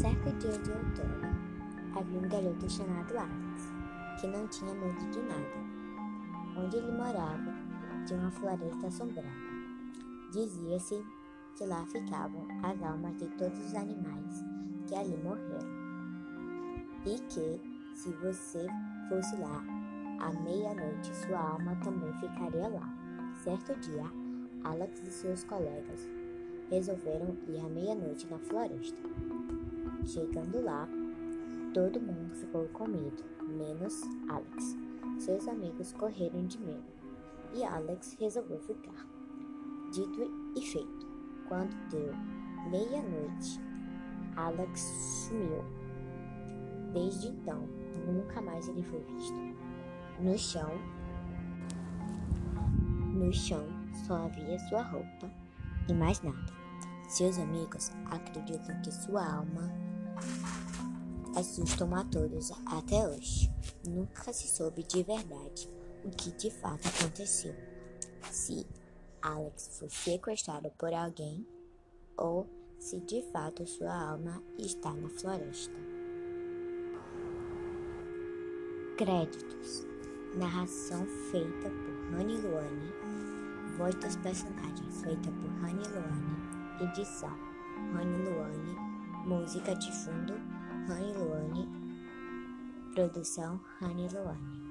certo dia de outono, havia um garoto chamado Alex, que não tinha medo de nada. Onde ele morava, tinha uma floresta assombrada. Dizia-se que lá ficavam as almas de todos os animais que ali morreram. E que, se você fosse lá à meia-noite, sua alma também ficaria lá. Certo dia, Alex e seus colegas resolveram ir à meia-noite na floresta. Chegando lá, todo mundo ficou com medo, menos Alex. Seus amigos correram de medo e Alex resolveu ficar. Dito e feito, quando deu meia-noite, Alex sumiu. Desde então, nunca mais ele foi visto. No chão, no chão só havia sua roupa e mais nada. Seus amigos acreditam que sua alma assustam a todos até hoje. Nunca se soube de verdade o que de fato aconteceu. Se Alex foi sequestrado por alguém ou se de fato sua alma está na floresta. Créditos: Narração feita por Rani Luane. Voz dos personagens feita por Rani Luane. Edição: Rani Luane. Música de fundo: Rani Luane. Produção: Rani Luane.